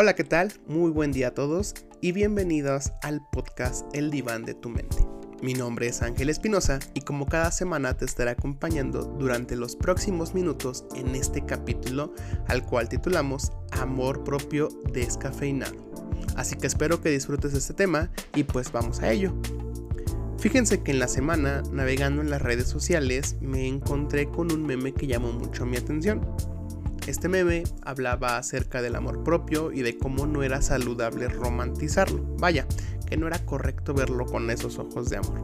Hola, ¿qué tal? Muy buen día a todos y bienvenidos al podcast El Diván de tu Mente. Mi nombre es Ángel Espinosa y como cada semana te estaré acompañando durante los próximos minutos en este capítulo al cual titulamos Amor propio descafeinado. Así que espero que disfrutes este tema y pues vamos a ello. Fíjense que en la semana, navegando en las redes sociales, me encontré con un meme que llamó mucho mi atención. Este meme hablaba acerca del amor propio y de cómo no era saludable romantizarlo. Vaya, que no era correcto verlo con esos ojos de amor.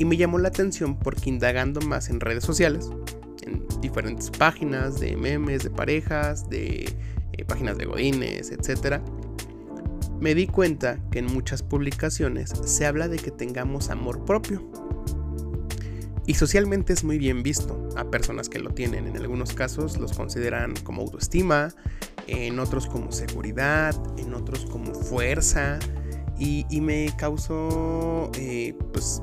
Y me llamó la atención porque indagando más en redes sociales, en diferentes páginas de memes, de parejas, de eh, páginas de godines, etc., me di cuenta que en muchas publicaciones se habla de que tengamos amor propio, y socialmente es muy bien visto a personas que lo tienen. En algunos casos los consideran como autoestima, en otros como seguridad, en otros como fuerza. Y, me causó eh, pues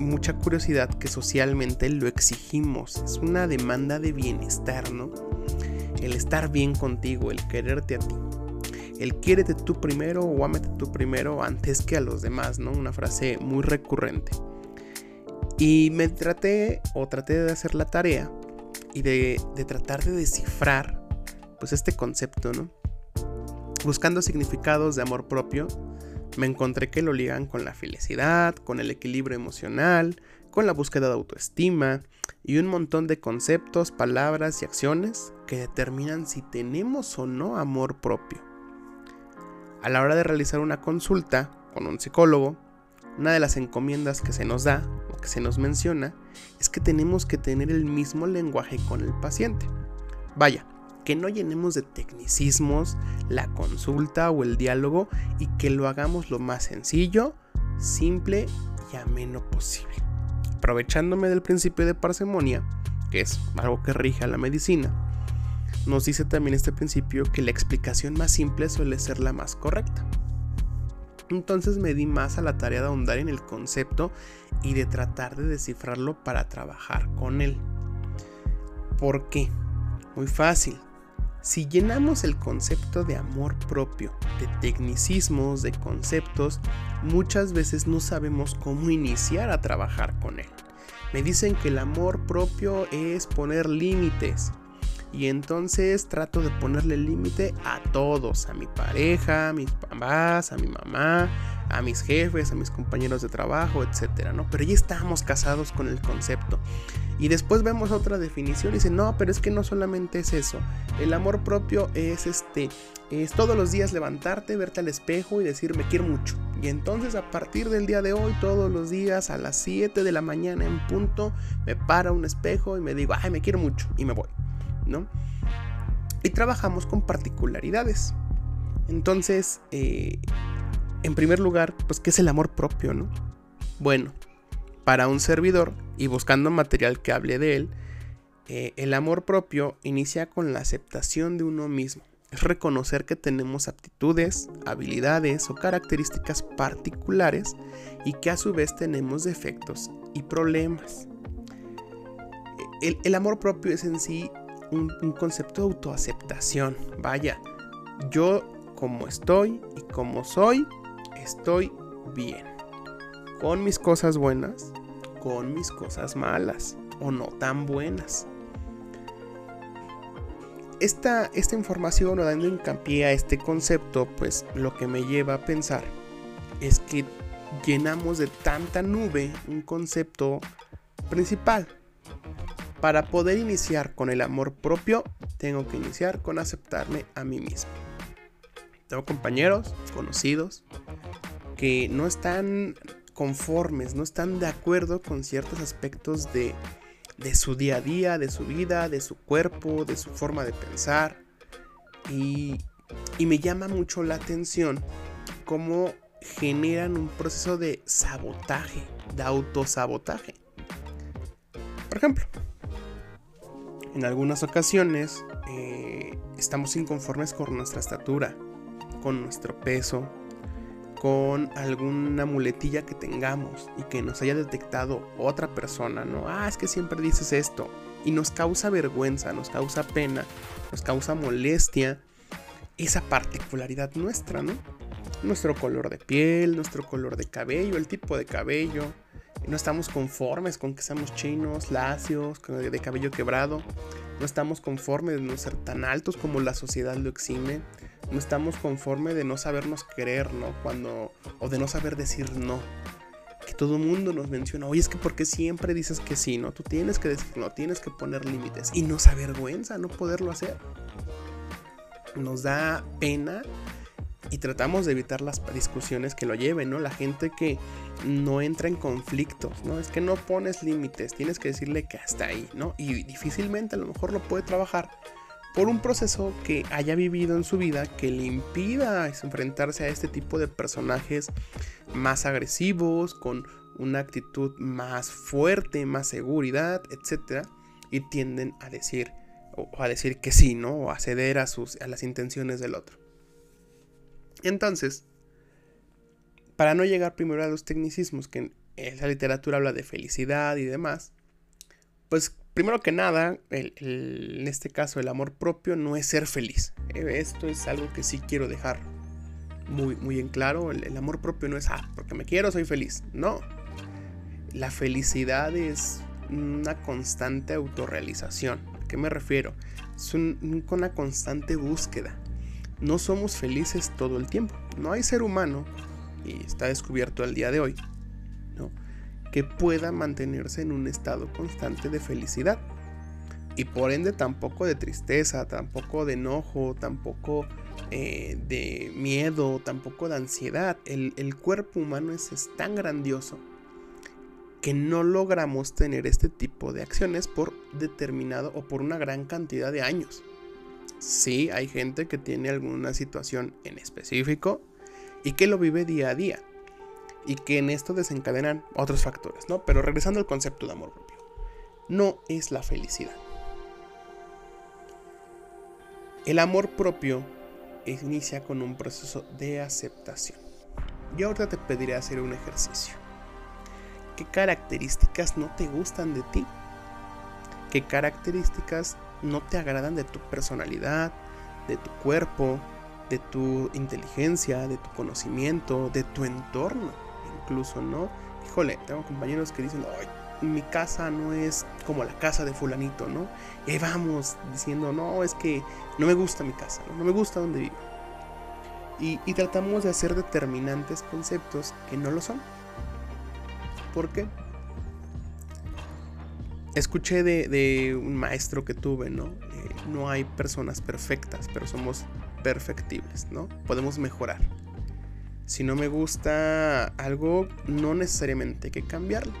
mucha curiosidad que socialmente lo exigimos. Es una demanda de bienestar, ¿no? El estar bien contigo, el quererte a ti. El quiérete tú primero o ámate tú primero antes que a los demás, ¿no? Una frase muy recurrente. Y me traté o traté de hacer la tarea y de, tratar de descifrar pues este concepto, ¿no? Buscando significados de amor propio, me encontré que lo ligan con la felicidad, con el equilibrio emocional, con la búsqueda de autoestima y un montón de conceptos, palabras y acciones que determinan si tenemos o no amor propio. A la hora de realizar una consulta con un psicólogo, una de las encomiendas que se nos da que se nos menciona es que tenemos que tener el mismo lenguaje con el paciente. Vaya, que no llenemos de tecnicismos la consulta o el diálogo y que lo hagamos lo más sencillo, simple y ameno posible. Aprovechándome del principio de parsemonia, que es algo que rige a la medicina, nos dice también este principio que la explicación más simple suele ser la más correcta. Entonces me di más a la tarea de ahondar en el concepto y de tratar de descifrarlo para trabajar con él. ¿Por qué? Muy fácil. Si llenamos el concepto de amor propio, de tecnicismos, de conceptos, muchas veces no sabemos cómo iniciar a trabajar con él. Me dicen que el amor propio es poner límites, y entonces trato de ponerle límite a todos, a mi pareja, a mis papás, a mi mamá, a mis jefes, a mis compañeros de trabajo, etcétera, ¿no? Pero ya estamos casados con el concepto. Y después vemos otra definición y dice, "No, pero es que no solamente es eso. El amor propio es este es todos los días levantarte, verte al espejo y decir, "Me quiero mucho." Y entonces a partir del día de hoy, todos los días a las 7 de la mañana en punto, me para un espejo y me digo, "Ay, me quiero mucho" y me voy. Y trabajamos con particularidades. Entonces, eh, en primer lugar, pues, ¿qué es el amor propio, no? Bueno, para un servidor, y buscando material que hable de él, eh, el amor propio inicia con la aceptación de uno mismo. Es reconocer que tenemos aptitudes, habilidades o características particulares y que a su vez tenemos defectos y problemas. El amor propio es en sí un, concepto de autoaceptación. Vaya, yo como estoy y como soy, estoy bien. Con mis cosas buenas, con mis cosas malas o no tan buenas. Esta, esta información o dando hincapié a este concepto, pues lo que me lleva a pensar es que llenamos de tanta nube un concepto principal, para poder iniciar con el amor propio, tengo que iniciar con aceptarme a mí mismo. Tengo compañeros, conocidos, que no están conformes, no están de acuerdo con ciertos aspectos de, su día a día, de su vida, de su cuerpo, de su forma de pensar. Y, y me llama mucho la atención cómo generan un proceso de sabotaje, de autosabotaje. Por ejemplo, en algunas ocasiones eh, estamos inconformes con nuestra estatura, con nuestro peso, con alguna muletilla que tengamos y que nos haya detectado otra persona, ¿no? Ah, es que siempre dices esto. Y nos causa vergüenza, nos causa pena, nos causa molestia esa particularidad nuestra, ¿no? Nuestro color de piel, nuestro color de cabello, el tipo de cabello. No estamos conformes con que seamos chinos, lacios, de cabello quebrado. No estamos conformes de no ser tan altos como la sociedad lo exime. No estamos conformes de no sabernos querer, ¿no? Cuando, o de no saber decir no. Que todo el mundo nos menciona, oye, es que porque siempre dices que sí, ¿no? Tú tienes que decir no, tienes que poner límites. Y nos avergüenza no poderlo hacer. Nos da pena y tratamos de evitar las discusiones que lo lleven, ¿no? La gente que no entra en conflictos, ¿no? Es que no pones límites, tienes que decirle que hasta ahí, ¿no? Y difícilmente a lo mejor lo puede trabajar por un proceso que haya vivido en su vida que le impida enfrentarse a este tipo de personajes más agresivos, con una actitud más fuerte, más seguridad, etc. Y tienden a decir, o a decir que sí, ¿no? O a ceder a, sus, a las intenciones del otro. Entonces, para no llegar primero a los tecnicismos, que en esa literatura habla de felicidad y demás, pues primero que nada, en este caso el amor propio no es ser feliz. Eh, esto es algo que sí quiero dejar muy, muy en claro. El, amor propio no es, ah, porque me quiero, soy feliz. No. La felicidad es una constante autorrealización. ¿A qué me refiero? Es una constante búsqueda no somos felices todo el tiempo. No hay ser humano, y está descubierto al día de hoy, ¿no? que pueda mantenerse en un estado constante de felicidad. Y por ende tampoco de tristeza, tampoco de enojo, tampoco eh, de miedo, tampoco de ansiedad. El, el cuerpo humano es, es tan grandioso que no logramos tener este tipo de acciones por determinado o por una gran cantidad de años. Sí, hay gente que tiene alguna situación en específico y que lo vive día a día. Y que en esto desencadenan otros factores, ¿no? Pero regresando al concepto de amor propio. No es la felicidad. El amor propio inicia con un proceso de aceptación. Yo ahorita te pediré hacer un ejercicio. ¿Qué características no te gustan de ti? ¿Qué características no te agradan de tu personalidad, de tu cuerpo, de tu inteligencia, de tu conocimiento, de tu entorno, incluso, ¿no? Híjole, tengo compañeros que dicen, ay, mi casa no es como la casa de fulanito, ¿no? Y vamos diciendo, no, es que no me gusta mi casa, no, me gusta donde vivo. Y, y tratamos de hacer determinantes conceptos que no lo son. ¿Por qué? escuché de, un maestro que tuve, ¿no? Eh, no hay personas perfectas, pero somos perfectibles, ¿no? Podemos mejorar. Si no me gusta algo, no necesariamente hay que cambiarlo.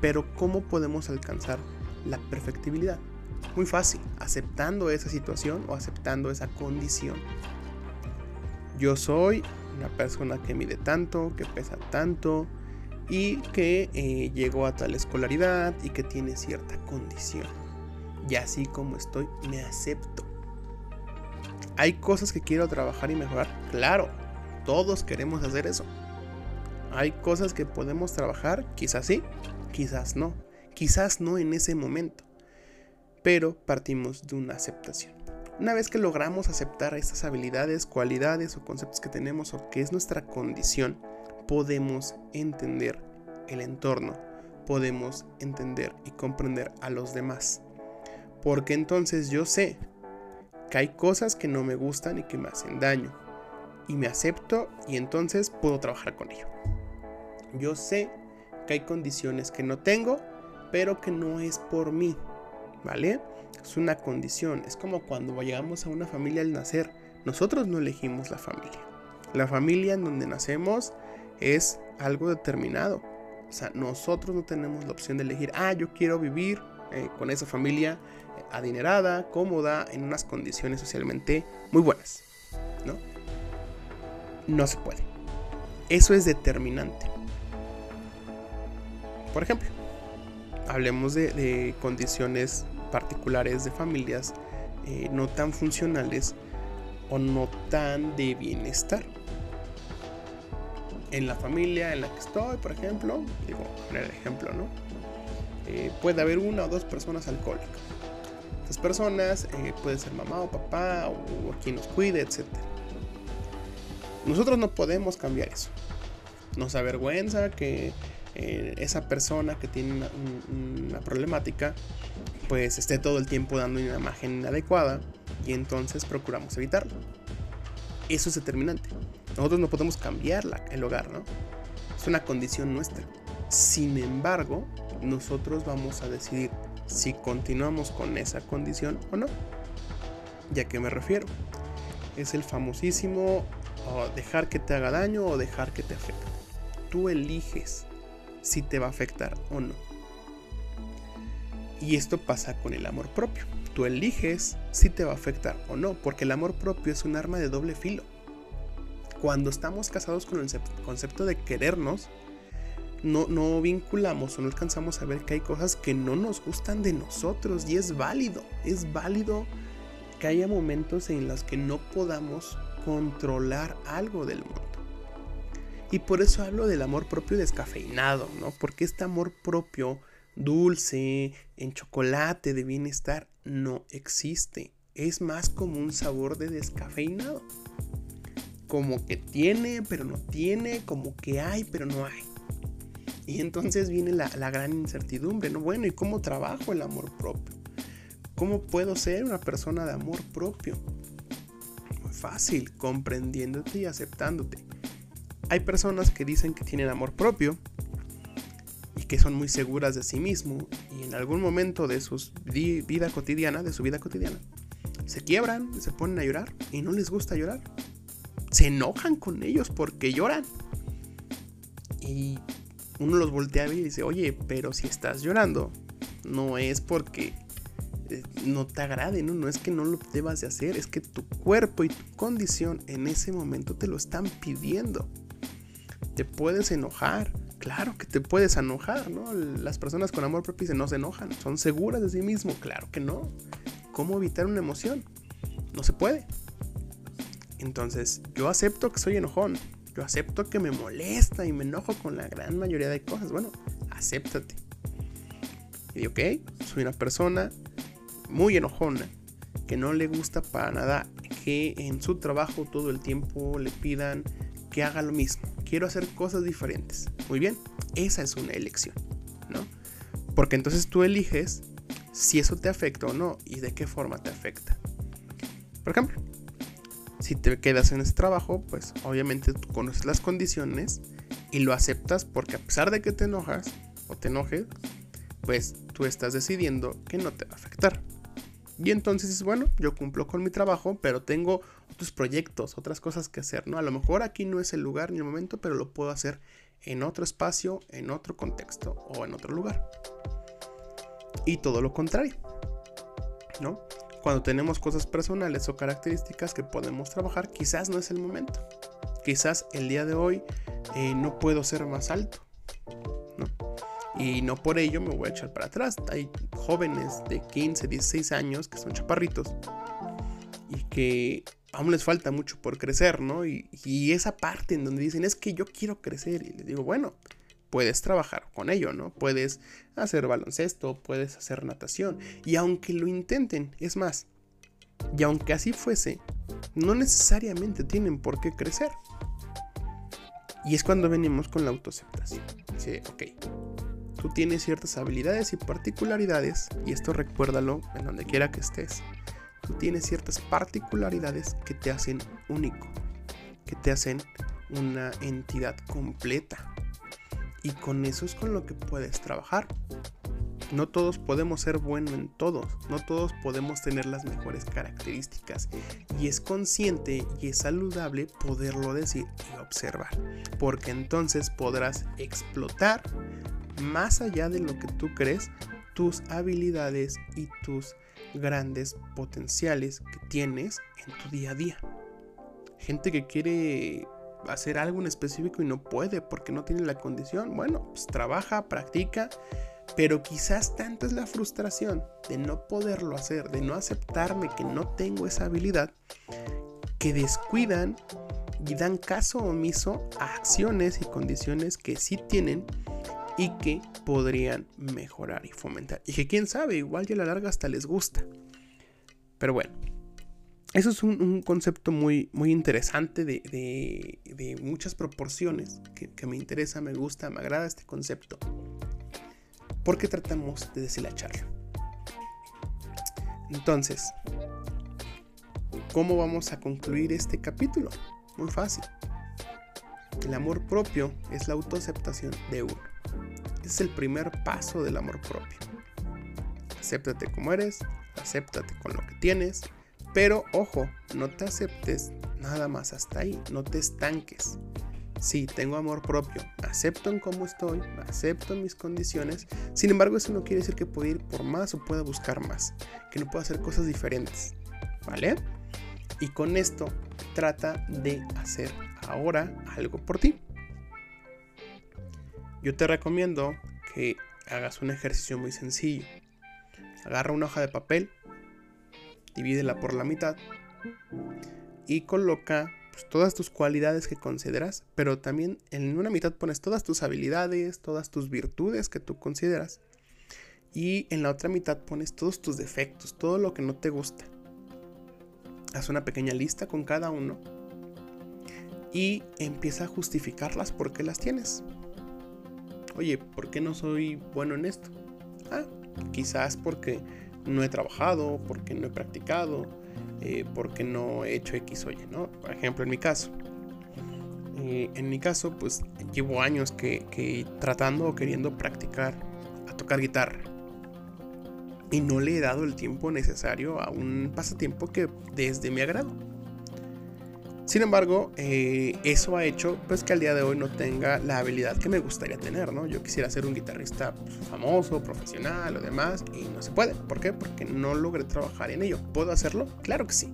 Pero ¿cómo podemos alcanzar la perfectibilidad? Muy fácil, aceptando esa situación o aceptando esa condición. Yo soy una persona que mide tanto, que pesa tanto, y que eh, llegó a tal escolaridad y que tiene cierta condición. Y así como estoy, me acepto. ¿Hay cosas que quiero trabajar y mejorar? Claro, todos queremos hacer eso. Hay cosas que podemos trabajar, quizás sí, quizás no, quizás no en ese momento. Pero partimos de una aceptación. Una vez que logramos aceptar estas habilidades, cualidades o conceptos que tenemos o que es nuestra condición, podemos entender el entorno, podemos entender y comprender a los demás. Porque entonces yo sé hay cosas que no me gustan y que me hacen daño. Y me acepto y entonces puedo trabajar con ello. Yo sé que hay condiciones que no tengo, pero que no es por mí. ¿Vale? Es una condición. Es como cuando llegamos a una familia al nacer. Nosotros no elegimos la familia. La familia en donde nacemos es algo determinado. O sea, nosotros no tenemos la opción de elegir, ah, yo quiero vivir eh, con esa familia eh, adinerada, cómoda, en unas condiciones socialmente muy buenas. ¿No? No se puede. Eso es determinante. Por ejemplo, hablemos de, condiciones particulares de familias eh, no tan funcionales o no tan de bienestar en la familia en la que estoy, por ejemplo, digo, poner el ejemplo, ¿no? Eh, puede haber una o dos personas alcohólicas. Estas personas eh, puede ser mamá o papá o, quien nos cuide, etc. Nosotros no podemos cambiar eso. Nos avergüenza que eh, esa persona que tiene una, problemática pues esté todo el tiempo dando una imagen inadecuada y entonces procuramos evitarlo. Eso es determinante. Nosotros no podemos cambiar el hogar, ¿no? Es una condición nuestra. Sin embargo, nosotros vamos a decidir si continuamos con esa condición o no. ¿Y a qué me refiero? Es el famosísimo dejar que te haga daño o dejar que te afecte. Tú eliges si te va a afectar o no. Y esto pasa con el amor propio. Tú eliges si te va a afectar o no, porque el amor propio es un arma de doble filo. Cuando estamos casados con el concepto de querernos, no, no vinculamos o no alcanzamos a ver que hay cosas que no nos gustan de nosotros y es válido, es válido que haya momentos en los que no podamos controlar algo del mundo. Y por eso hablo del amor propio descafeinado, ¿no? Porque este amor propio dulce, en chocolate, de bienestar, no existe. Es más como un sabor de descafeinado. Como que tiene, pero no tiene, como que hay, pero no hay. Y entonces viene la, gran incertidumbre, ¿no? Bueno, ¿y cómo trabajo el amor propio? ¿Cómo puedo ser una persona de amor propio? Muy fácil, comprendiéndote y aceptándote. Hay personas que dicen que tienen amor propio y que son muy seguras de sí mismo y en algún momento de su vida cotidiana, de su vida cotidiana, se quiebran, se ponen a llorar y no les gusta llorar. Se enojan con ellos porque lloran. Y uno los voltea y dice, oye, pero si estás llorando, no es porque eh, no te agrade, ¿no? No es que no lo debas de hacer, es que tu cuerpo y tu condición en ese momento te lo están pidiendo. Te puedes enojar, claro que te puedes enojar, ¿no? Las personas con amor propio no se enojan, son seguras de sí mismo, claro que no. ¿Cómo evitar una emoción? No se puede. Entonces, yo acepto que soy enojón, yo acepto que me molesta y me enojo con la gran mayoría de cosas. Bueno, acéptate. Y ok, soy una persona muy enojona, que no le gusta para nada que en su trabajo todo el tiempo le pidan que haga lo mismo. Quiero hacer cosas diferentes. Muy bien, esa es una elección, ¿no? Porque entonces tú eliges si eso te afecta o no y de qué forma te afecta. Por ejemplo, si te quedas en ese trabajo, pues obviamente tú conoces las condiciones y lo aceptas porque a pesar de que te enojas o te enojes, pues tú estás decidiendo que no te va a afectar. Y entonces es bueno, yo cumplo con mi trabajo, pero tengo otros proyectos, otras cosas que hacer, ¿no? A lo mejor aquí no es el lugar ni el momento, pero lo puedo hacer en otro espacio, en otro contexto o en otro lugar. Y todo lo contrario, ¿no? Cuando tenemos cosas personales o características que podemos trabajar, quizás no es el momento. Quizás el día de hoy eh, no puedo ser más alto. Y no por ello me voy a echar para atrás. Hay jóvenes de 15, 16 años que son chaparritos y que aún les falta mucho por crecer, ¿no? Y, y, esa parte en donde dicen, es que yo quiero crecer. Y les digo, bueno, puedes trabajar con ello, ¿no? Puedes hacer baloncesto, puedes hacer natación. Y aunque lo intenten, es más, y aunque así fuese, no necesariamente tienen por qué crecer. Y es cuando venimos con la autoaceptación. Dice, ok, tú tienes ciertas habilidades y particularidades, y esto recuérdalo en donde quiera que estés. Tú tienes ciertas particularidades que te hacen único, que te hacen una entidad completa. Y con eso es con lo que puedes trabajar. No todos podemos ser buenos en todos, no todos podemos tener las mejores características. Y es consciente y es saludable poderlo decir y observar. Porque entonces podrás explotar más allá de lo que tú crees tus habilidades y tus grandes potenciales que tienes en tu día a día. Gente que quiere hacer algo en específico y no puede porque no tiene la condición, bueno, pues trabaja, practica, pero quizás tanto es la frustración de no poderlo hacer, de no aceptarme que no tengo esa habilidad, que descuidan y dan caso omiso a acciones y condiciones que sí tienen y que podrían mejorar y fomentar. Y que quién sabe, igual ya a la larga hasta les gusta. Pero bueno, eso es un, concepto muy, muy interesante de, muchas proporciones que, que, me interesa, me gusta, me agrada este concepto. Porque tratamos de deshilacharlo. Entonces, ¿cómo vamos a concluir este capítulo? Muy fácil. El amor propio es la autoaceptación de uno. Es el primer paso del amor propio. Acéptate como eres, acéptate con lo que tienes, pero ojo, no te aceptes nada más hasta ahí, no te estanques. Sí, tengo amor propio, acepto en cómo estoy, acepto mis condiciones, sin embargo eso no quiere decir que pueda ir por más o pueda buscar más, que no pueda hacer cosas diferentes, ¿vale? Y con esto trata de hacer ahora algo por ti. Yo te recomiendo que hagas un ejercicio muy sencillo. Agarra una hoja de papel, divídela por la mitad y coloca pues, todas tus cualidades que consideras, pero también en una mitad pones todas tus habilidades, todas tus virtudes que tú consideras y en la otra mitad pones todos tus defectos, todo lo que no te gusta. Haz una pequeña lista con cada uno y empieza a justificarlas porque las tienes. Oye, ¿por qué no soy bueno en esto? Ah, quizás porque no he trabajado, porque no he practicado, eh, porque no he hecho X o Y, ¿no? Por ejemplo, en mi caso. Eh, en mi caso, pues llevo años que, que tratando o queriendo practicar a tocar guitarra. Y no le he dado el tiempo necesario a un pasatiempo que desde mi agrado. Sin embargo, eh, eso ha hecho pues que al día de hoy no tenga la habilidad que me gustaría tener, ¿no? Yo quisiera ser un guitarrista pues, famoso, profesional o demás, y no se puede. ¿Por qué? Porque no logré trabajar en ello. ¿Puedo hacerlo? Claro que sí.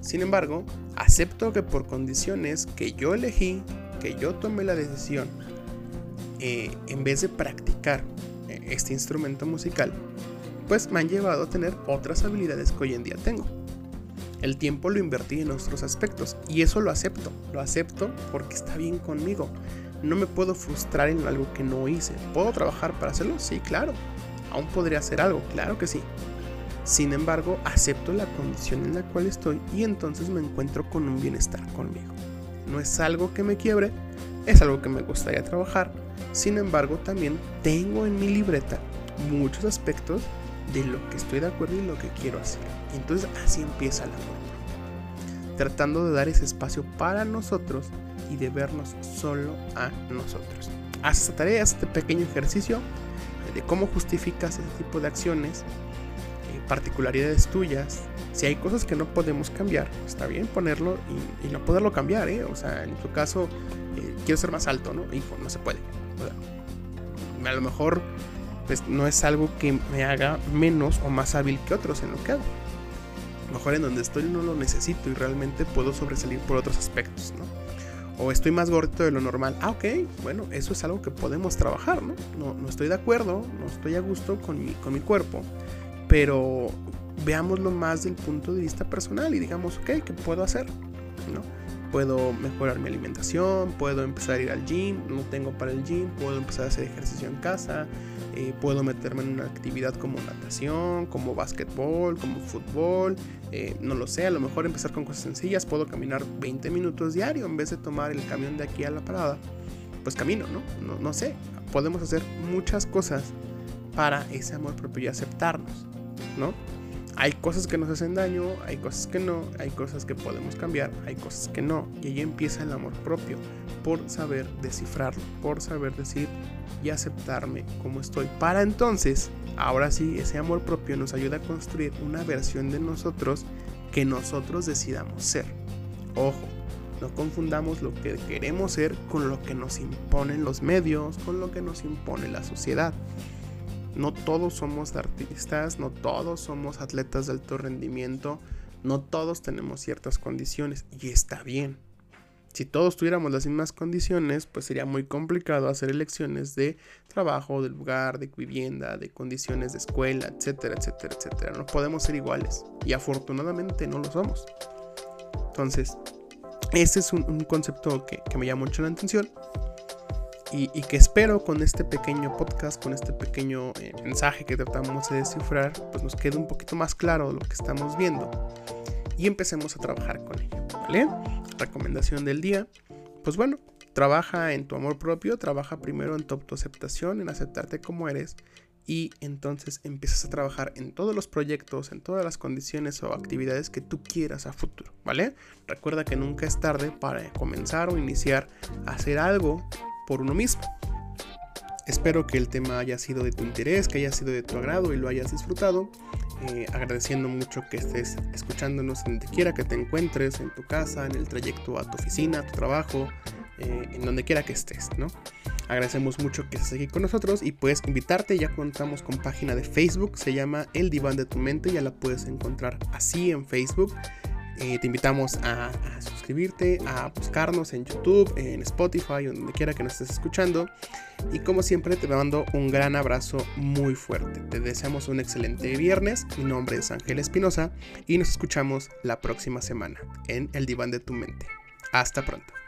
Sin embargo, acepto que por condiciones que yo elegí, que yo tomé la decisión, eh, en vez de practicar eh, este instrumento musical, pues me han llevado a tener otras habilidades que hoy en día tengo. El tiempo lo invertí en otros aspectos y eso lo acepto, lo acepto porque está bien conmigo. No me puedo frustrar en algo que no hice. ¿Puedo trabajar para hacerlo? Sí, claro. Aún podría hacer algo, claro que sí. Sin embargo, acepto la condición en la cual estoy y entonces me encuentro con un bienestar conmigo. No es algo que me quiebre, es algo que me gustaría trabajar. Sin embargo, también tengo en mi libreta muchos aspectos de lo que estoy de acuerdo y lo que quiero hacer. Y entonces así empieza el amor Tratando de dar ese espacio para nosotros y de vernos solo a nosotros. Haz esta tarea, este pequeño ejercicio de cómo justificas ese tipo de acciones, eh, particularidades tuyas. Si hay cosas que no podemos cambiar, está bien ponerlo y, no poderlo cambiar, ¿eh? O sea, en tu caso, eh, quiero ser más alto, ¿no? Hijo, no se puede. a lo mejor pues no es algo que me haga menos o más hábil que otros en lo que hago. mejor en donde estoy no lo necesito y realmente puedo sobresalir por otros aspectos, ¿no? O estoy más gordito de lo normal. Ah, ok, bueno, eso es algo que podemos trabajar, ¿no? No, estoy de acuerdo, no estoy a gusto con mi, con mi cuerpo, pero veámoslo más del punto de vista personal y digamos, ok, ¿qué puedo hacer? ¿No? puedo mejorar mi alimentación, puedo empezar a ir al gym, no tengo para el gym, puedo empezar a hacer ejercicio en casa, eh, puedo meterme en una actividad como natación, como básquetbol, como fútbol, eh, no lo sé, a lo mejor empezar con cosas sencillas, puedo caminar 20 minutos diario en vez de tomar el camión de aquí a la parada, pues camino, ¿no? No, no sé, podemos hacer muchas cosas para ese amor propio y aceptarnos, ¿no? hay cosas que nos hacen daño, hay cosas que no, hay cosas que podemos cambiar, hay cosas que no. Y ahí empieza el amor propio, por saber descifrarlo, por saber decir y aceptarme como estoy. Para entonces, ahora sí, ese amor propio nos ayuda a construir una versión de nosotros que nosotros decidamos ser. Ojo, no confundamos lo que queremos ser con lo que nos imponen los medios, con lo que nos impone la sociedad. No todos somos artistas, no todos somos atletas de alto rendimiento, no todos tenemos ciertas condiciones y está bien. Si todos tuviéramos las mismas condiciones, pues sería muy complicado hacer elecciones de trabajo, de lugar, de vivienda, de condiciones de escuela, etcétera, etcétera, etcétera. No podemos ser iguales y afortunadamente no lo somos. Entonces, ese es un, concepto que, me llama mucho la atención y, que espero con este pequeño podcast, con este pequeño eh, mensaje que tratamos de descifrar, pues nos quede un poquito más claro lo que estamos viendo y empecemos a trabajar con ello, ¿vale? Recomendación del día, pues bueno, trabaja en tu amor propio, trabaja primero en tu autoaceptación, en aceptarte como eres y entonces empiezas a trabajar en todos los proyectos, en todas las condiciones o actividades que tú quieras a futuro, ¿vale? Recuerda que nunca es tarde para comenzar o iniciar a hacer algo por uno mismo. Espero que el tema haya sido de tu interés, que haya sido de tu agrado y lo hayas disfrutado. Eh, agradeciendo mucho que estés escuchándonos en donde quiera que te encuentres, en tu casa, en el trayecto a tu oficina, a tu trabajo, eh, en donde quiera que estés, ¿no? Agradecemos mucho que estés aquí con nosotros y puedes invitarte, ya contamos con página de Facebook, se llama El Diván de tu Mente, ya la puedes encontrar así en Facebook. Eh, te invitamos a, suscribirte, a buscarnos en YouTube, en Spotify, donde quiera que nos estés escuchando. Y como siempre te mando un gran abrazo muy fuerte. Te deseamos un excelente viernes. Mi nombre es Ángel Espinosa y nos escuchamos la próxima semana en El Diván de tu Mente. Hasta pronto.